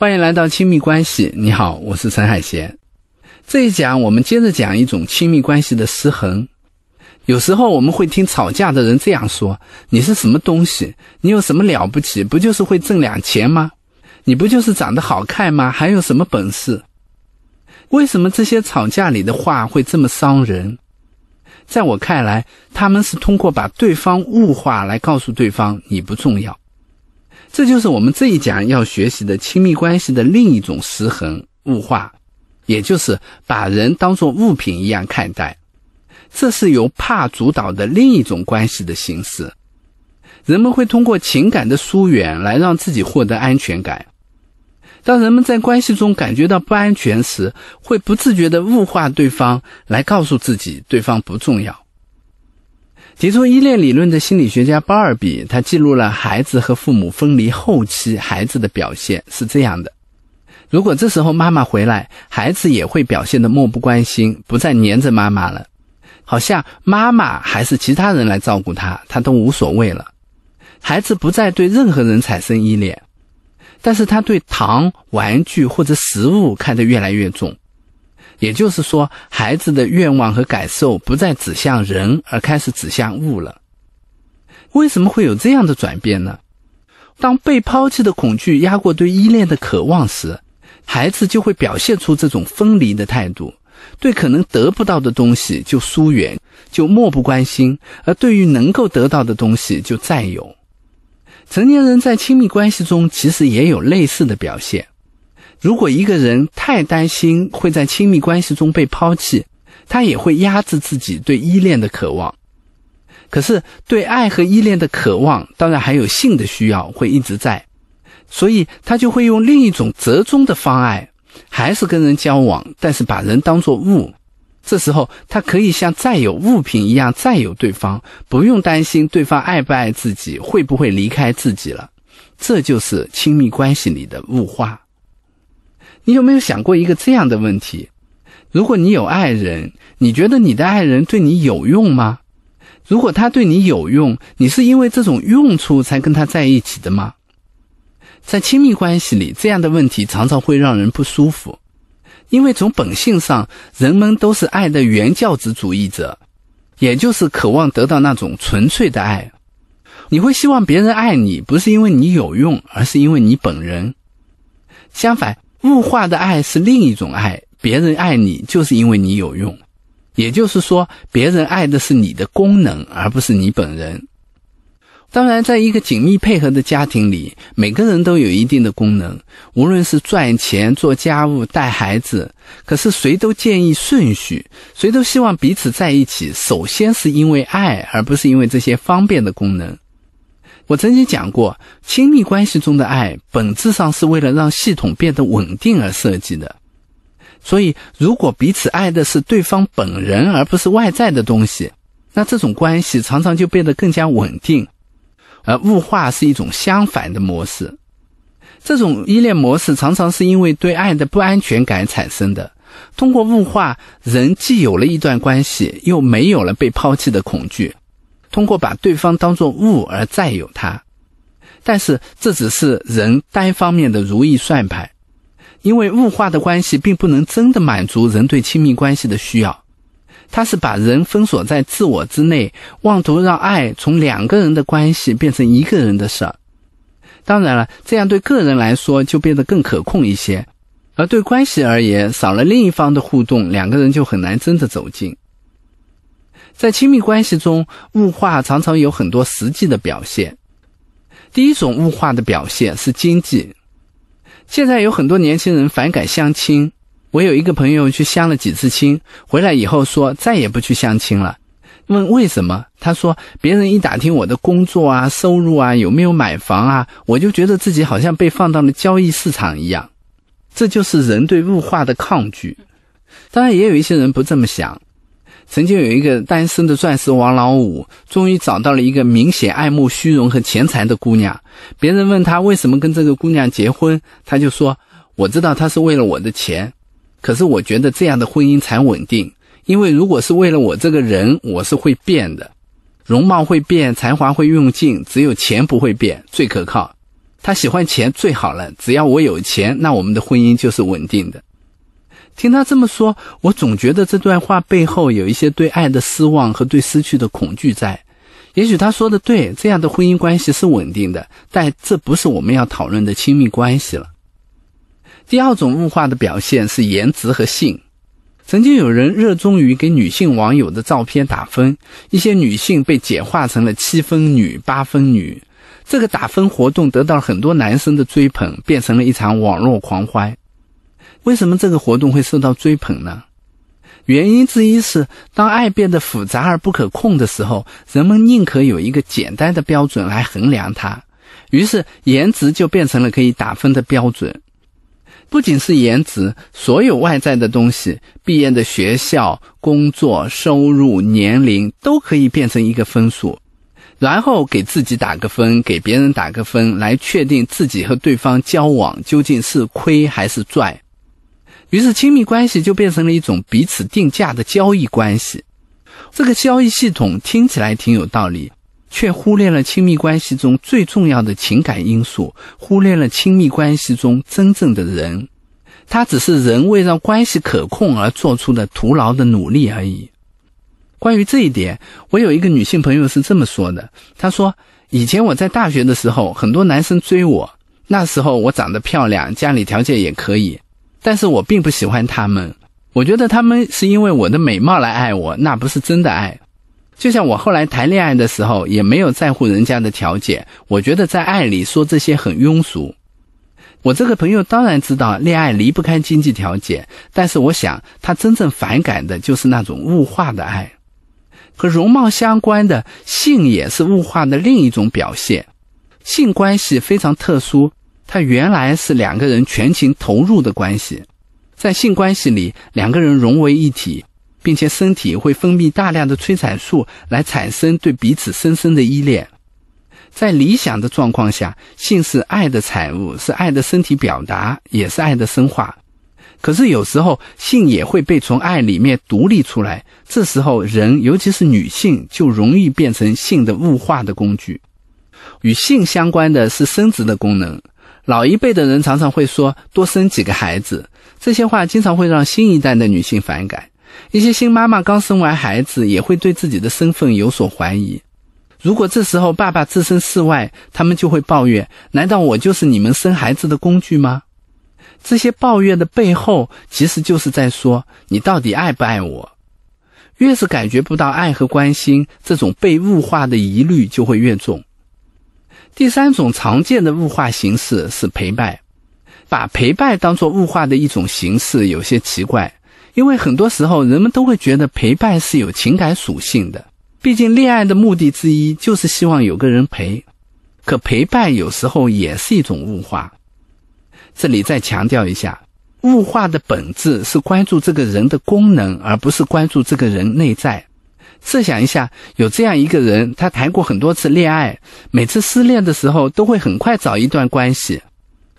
欢迎来到亲密关系。你好，我是陈海贤。这一讲我们接着讲一种亲密关系的失衡。有时候我们会听吵架的人这样说：“你是什么东西？你有什么了不起？不就是会挣两钱吗？你不就是长得好看吗？还有什么本事？”为什么这些吵架里的话会这么伤人？在我看来，他们是通过把对方物化来告诉对方你不重要。这就是我们这一讲要学习的亲密关系的另一种失衡物化，也就是把人当作物品一样看待。这是由怕主导的另一种关系的形式。人们会通过情感的疏远来让自己获得安全感。当人们在关系中感觉到不安全时，会不自觉地物化对方，来告诉自己对方不重要。提出依恋理论的心理学家鲍尔比，他记录了孩子和父母分离后期孩子的表现是这样的：如果这时候妈妈回来，孩子也会表现得漠不关心，不再黏着妈妈了，好像妈妈还是其他人来照顾他，他都无所谓了。孩子不再对任何人产生依恋，但是他对糖、玩具或者食物看得越来越重。也就是说，孩子的愿望和感受不再指向人，而开始指向物了。为什么会有这样的转变呢？当被抛弃的恐惧压过对依恋的渴望时，孩子就会表现出这种分离的态度，对可能得不到的东西就疏远，就漠不关心；而对于能够得到的东西就占有。成年人在亲密关系中其实也有类似的表现。如果一个人太担心会在亲密关系中被抛弃，他也会压制自己对依恋的渴望。可是，对爱和依恋的渴望，当然还有性的需要会一直在，所以他就会用另一种折中的方案，还是跟人交往，但是把人当作物。这时候，他可以像占有物品一样占有对方，不用担心对方爱不爱自己，会不会离开自己了。这就是亲密关系里的物化。你有没有想过一个这样的问题？如果你有爱人，你觉得你的爱人对你有用吗？如果他对你有用，你是因为这种用处才跟他在一起的吗？在亲密关系里，这样的问题常常会让人不舒服，因为从本性上，人们都是爱的原教旨主义者，也就是渴望得到那种纯粹的爱。你会希望别人爱你，不是因为你有用，而是因为你本人。相反。物化的爱是另一种爱，别人爱你就是因为你有用，也就是说，别人爱的是你的功能，而不是你本人。当然，在一个紧密配合的家庭里，每个人都有一定的功能，无论是赚钱、做家务、带孩子。可是，谁都建议顺序，谁都希望彼此在一起，首先是因为爱，而不是因为这些方便的功能。我曾经讲过，亲密关系中的爱本质上是为了让系统变得稳定而设计的。所以，如果彼此爱的是对方本人而不是外在的东西，那这种关系常常就变得更加稳定。而物化是一种相反的模式。这种依恋模式常常是因为对爱的不安全感产生的。通过物化，人既有了一段关系，又没有了被抛弃的恐惧。通过把对方当作物而占有他，但是这只是人单方面的如意算盘，因为物化的关系并不能真的满足人对亲密关系的需要，它是把人封锁在自我之内，妄图让爱从两个人的关系变成一个人的事儿。当然了，这样对个人来说就变得更可控一些，而对关系而言，少了另一方的互动，两个人就很难真的走近。在亲密关系中，物化常常有很多实际的表现。第一种物化的表现是经济。现在有很多年轻人反感相亲。我有一个朋友去相了几次亲，回来以后说再也不去相亲了。问为什么？他说别人一打听我的工作啊、收入啊、有没有买房啊，我就觉得自己好像被放到了交易市场一样。这就是人对物化的抗拒。当然，也有一些人不这么想。曾经有一个单身的钻石王老五，终于找到了一个明显爱慕虚荣和钱财的姑娘。别人问他为什么跟这个姑娘结婚，他就说：“我知道他是为了我的钱，可是我觉得这样的婚姻才稳定。因为如果是为了我这个人，我是会变的，容貌会变，才华会用尽，只有钱不会变，最可靠。他喜欢钱最好了，只要我有钱，那我们的婚姻就是稳定的。听他这么说，我总觉得这段话背后有一些对爱的失望和对失去的恐惧在。也许他说的对，这样的婚姻关系是稳定的，但这不是我们要讨论的亲密关系了。第二种物化的表现是颜值和性。曾经有人热衷于给女性网友的照片打分，一些女性被简化成了七分女、八分女。这个打分活动得到很多男生的追捧，变成了一场网络狂欢。为什么这个活动会受到追捧呢？原因之一是，当爱变得复杂而不可控的时候，人们宁可有一个简单的标准来衡量它，于是颜值就变成了可以打分的标准。不仅是颜值，所有外在的东西，毕业的学校、工作、收入、年龄，都可以变成一个分数，然后给自己打个分，给别人打个分，来确定自己和对方交往究竟是亏还是赚。于是，亲密关系就变成了一种彼此定价的交易关系。这个交易系统听起来挺有道理。却忽略了亲密关系中最重要的情感因素，忽略了亲密关系中真正的人，他只是人为让关系可控而做出的徒劳的努力而已。关于这一点，我有一个女性朋友是这么说的：“她说，以前我在大学的时候，很多男生追我，那时候我长得漂亮，家里条件也可以，但是我并不喜欢他们，我觉得他们是因为我的美貌来爱我，那不是真的爱。”就像我后来谈恋爱的时候，也没有在乎人家的条件。我觉得在爱里说这些很庸俗。我这个朋友当然知道恋爱离不开经济条件，但是我想他真正反感的就是那种物化的爱。和容貌相关的性也是物化的另一种表现。性关系非常特殊，它原来是两个人全情投入的关系，在性关系里，两个人融为一体。并且身体会分泌大量的催产素来产生对彼此深深的依恋。在理想的状况下，性是爱的产物，是爱的身体表达，也是爱的深化。可是有时候，性也会被从爱里面独立出来。这时候，人尤其是女性就容易变成性的物化的工具。与性相关的是生殖的功能。老一辈的人常常会说多生几个孩子，这些话经常会让新一代的女性反感。一些新妈妈刚生完孩子，也会对自己的身份有所怀疑。如果这时候爸爸置身事外，他们就会抱怨：难道我就是你们生孩子的工具吗？这些抱怨的背后，其实就是在说你到底爱不爱我。越是感觉不到爱和关心，这种被物化的疑虑就会越重。第三种常见的物化形式是陪伴，把陪伴当作物化的一种形式，有些奇怪。因为很多时候，人们都会觉得陪伴是有情感属性的。毕竟，恋爱的目的之一就是希望有个人陪。可陪伴有时候也是一种物化。这里再强调一下，物化的本质是关注这个人的功能，而不是关注这个人内在。设想一下，有这样一个人，他谈过很多次恋爱，每次失恋的时候都会很快找一段关系。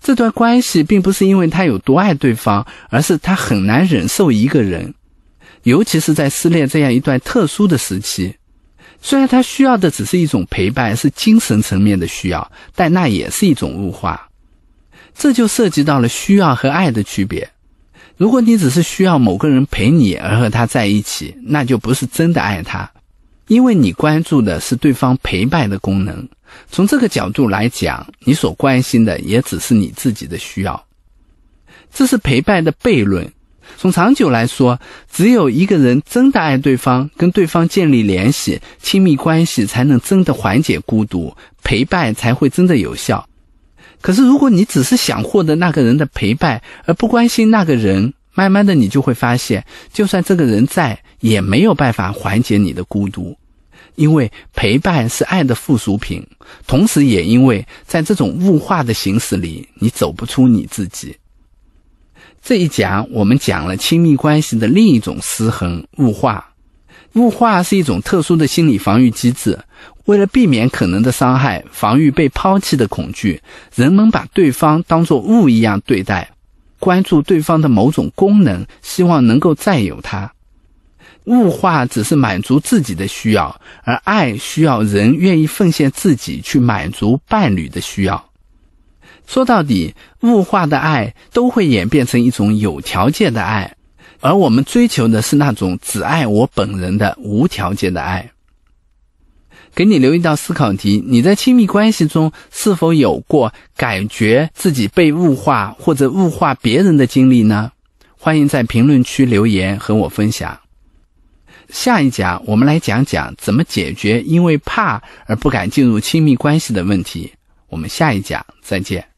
这段关系并不是因为他有多爱对方，而是他很难忍受一个人，尤其是在失恋这样一段特殊的时期。虽然他需要的只是一种陪伴，是精神层面的需要，但那也是一种物化。这就涉及到了需要和爱的区别。如果你只是需要某个人陪你而和他在一起，那就不是真的爱他，因为你关注的是对方陪伴的功能。从这个角度来讲，你所关心的也只是你自己的需要，这是陪伴的悖论。从长久来说，只有一个人真的爱对方，跟对方建立联系、亲密关系，才能真的缓解孤独，陪伴才会真的有效。可是，如果你只是想获得那个人的陪伴，而不关心那个人，慢慢的你就会发现，就算这个人在，也没有办法缓解你的孤独。因为陪伴是爱的附属品，同时也因为在这种物化的形式里，你走不出你自己。这一讲我们讲了亲密关系的另一种失衡——物化。物化是一种特殊的心理防御机制，为了避免可能的伤害，防御被抛弃的恐惧，人们把对方当作物一样对待，关注对方的某种功能，希望能够占有它。物化只是满足自己的需要，而爱需要人愿意奉献自己去满足伴侣的需要。说到底，物化的爱都会演变成一种有条件的爱，而我们追求的是那种只爱我本人的无条件的爱。给你留一道思考题：你在亲密关系中是否有过感觉自己被物化或者物化别人的经历呢？欢迎在评论区留言和我分享。下一讲我们来讲讲怎么解决因为怕而不敢进入亲密关系的问题。我们下一讲再见。